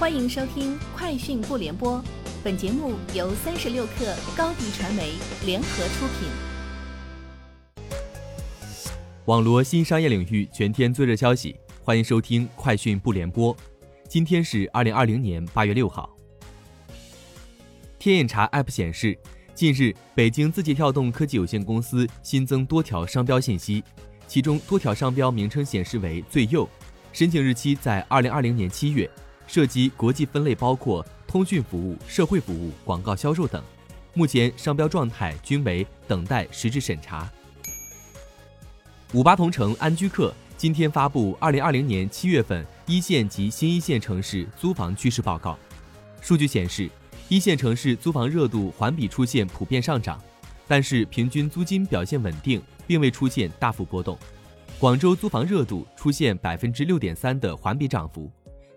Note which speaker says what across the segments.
Speaker 1: 欢迎收听《快讯不联播》，本节目由三十六克高低传媒联合出品。
Speaker 2: 网罗新商业领域全天最热消息，欢迎收听《快讯不联播》。今天是二零二零年八月六号。天眼查 App 显示，近日北京字节跳动科技有限公司新增多条商标信息，其中多条商标名称显示为“最右”，申请日期在二零二零年七月。涉及国际分类包括通讯服务、社会服务、广告销售等，目前商标状态均为等待实质审查。五八同城安居客今天发布二零二零年七月份一线及新一线城市租房趋势报告，数据显示，一线城市租房热度环比出现普遍上涨，但是平均租金表现稳定，并未出现大幅波动。广州租房热度出现百分之六点三的环比涨幅。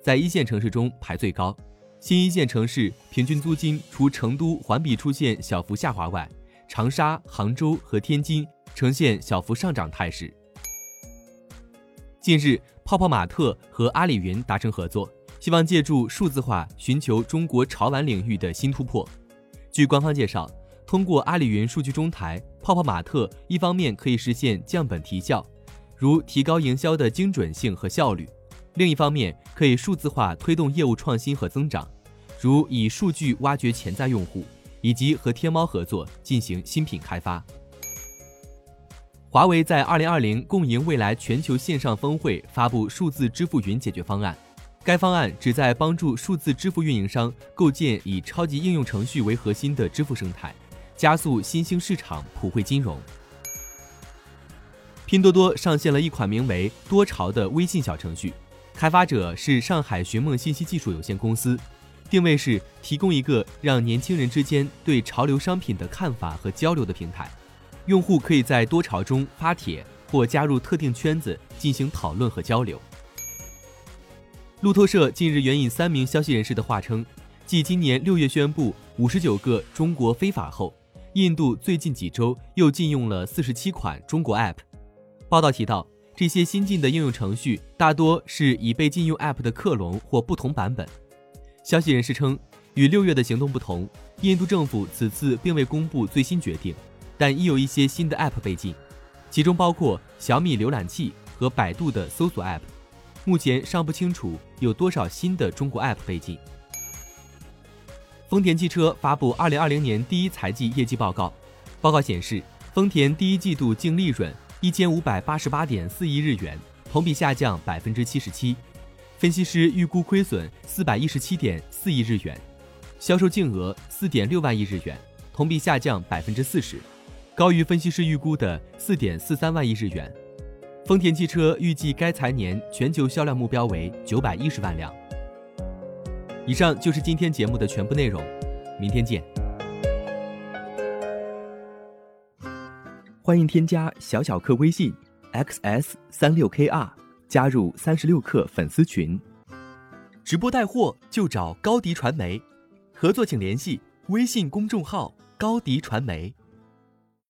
Speaker 2: 在一线城市中排最高，新一线城市平均租金除成都环比出现小幅下滑外，长沙、杭州和天津呈现小幅上涨态势。近日，泡泡玛特和阿里云达成合作，希望借助数字化寻求中国潮玩领域的新突破。据官方介绍，通过阿里云数据中台，泡泡玛特一方面可以实现降本提效，如提高营销的精准性和效率。另一方面，可以数字化推动业务创新和增长，如以数据挖掘潜在用户，以及和天猫合作进行新品开发。华为在二零二零共赢未来全球线上峰会发布数字支付云解决方案，该方案旨在帮助数字支付运营商构建以超级应用程序为核心的支付生态，加速新兴市场普惠金融。拼多多上线了一款名为“多潮”的微信小程序。开发者是上海寻梦信息技术有限公司，定位是提供一个让年轻人之间对潮流商品的看法和交流的平台。用户可以在多潮中发帖或加入特定圈子进行讨论和交流。路透社近日援引三名消息人士的话称，继今年六月宣布五十九个中国非法后，印度最近几周又禁用了四十七款中国 App。报道提到。这些新进的应用程序大多是已被禁用 App 的克隆或不同版本。消息人士称，与六月的行动不同，印度政府此次并未公布最新决定，但已有一些新的 App 被禁，其中包括小米浏览器和百度的搜索 App。目前尚不清楚有多少新的中国 App 被禁。丰田汽车发布2020年第一财季业绩报告，报告显示，丰田第一季度净利润。一千五百八十八点四亿日元，同比下降百分之七十七。分析师预估亏损四百一十七点四亿日元，销售净额四点六万亿日元，同比下降百分之四十，高于分析师预估的四点四三万亿日元。丰田汽车预计该财年全球销量目标为九百一十万辆。以上就是今天节目的全部内容，明天见。欢迎添加小小客微信，xs 三六 kr，加入三十六课粉丝群。直播带货就找高迪传媒，合作请联系微信公众号高迪传媒。